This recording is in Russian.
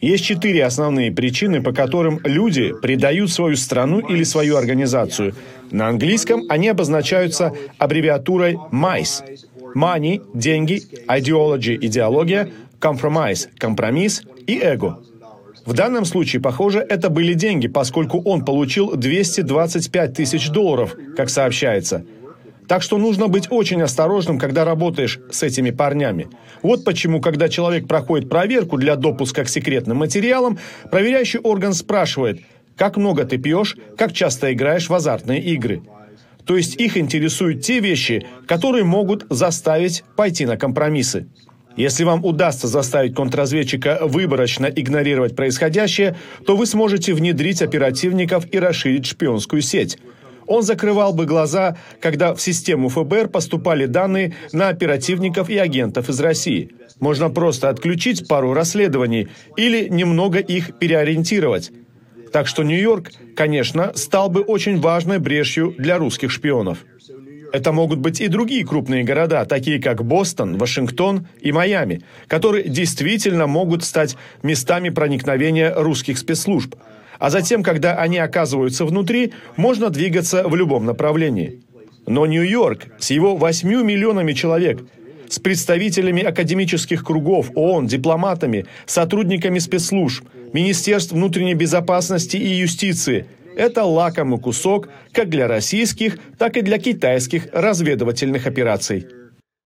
Есть четыре основные причины, по которым люди предают свою страну или свою организацию. На английском они обозначаются аббревиатурой MICE. Money – деньги, ideology – идеология, compromise – компромисс и эго. В данном случае, похоже, это были деньги, поскольку он получил 225 тысяч долларов, как сообщается – так что нужно быть очень осторожным, когда работаешь с этими парнями. Вот почему, когда человек проходит проверку для допуска к секретным материалам, проверяющий орган спрашивает, как много ты пьешь, как часто играешь в азартные игры. То есть их интересуют те вещи, которые могут заставить пойти на компромиссы. Если вам удастся заставить контрразведчика выборочно игнорировать происходящее, то вы сможете внедрить оперативников и расширить шпионскую сеть – он закрывал бы глаза, когда в систему ФБР поступали данные на оперативников и агентов из России. Можно просто отключить пару расследований или немного их переориентировать. Так что Нью-Йорк, конечно, стал бы очень важной брешью для русских шпионов. Это могут быть и другие крупные города, такие как Бостон, Вашингтон и Майами, которые действительно могут стать местами проникновения русских спецслужб – а затем, когда они оказываются внутри, можно двигаться в любом направлении. Но Нью-Йорк с его 8 миллионами человек, с представителями академических кругов, ООН, дипломатами, сотрудниками спецслужб, Министерств внутренней безопасности и юстиции – это лакомый кусок как для российских, так и для китайских разведывательных операций.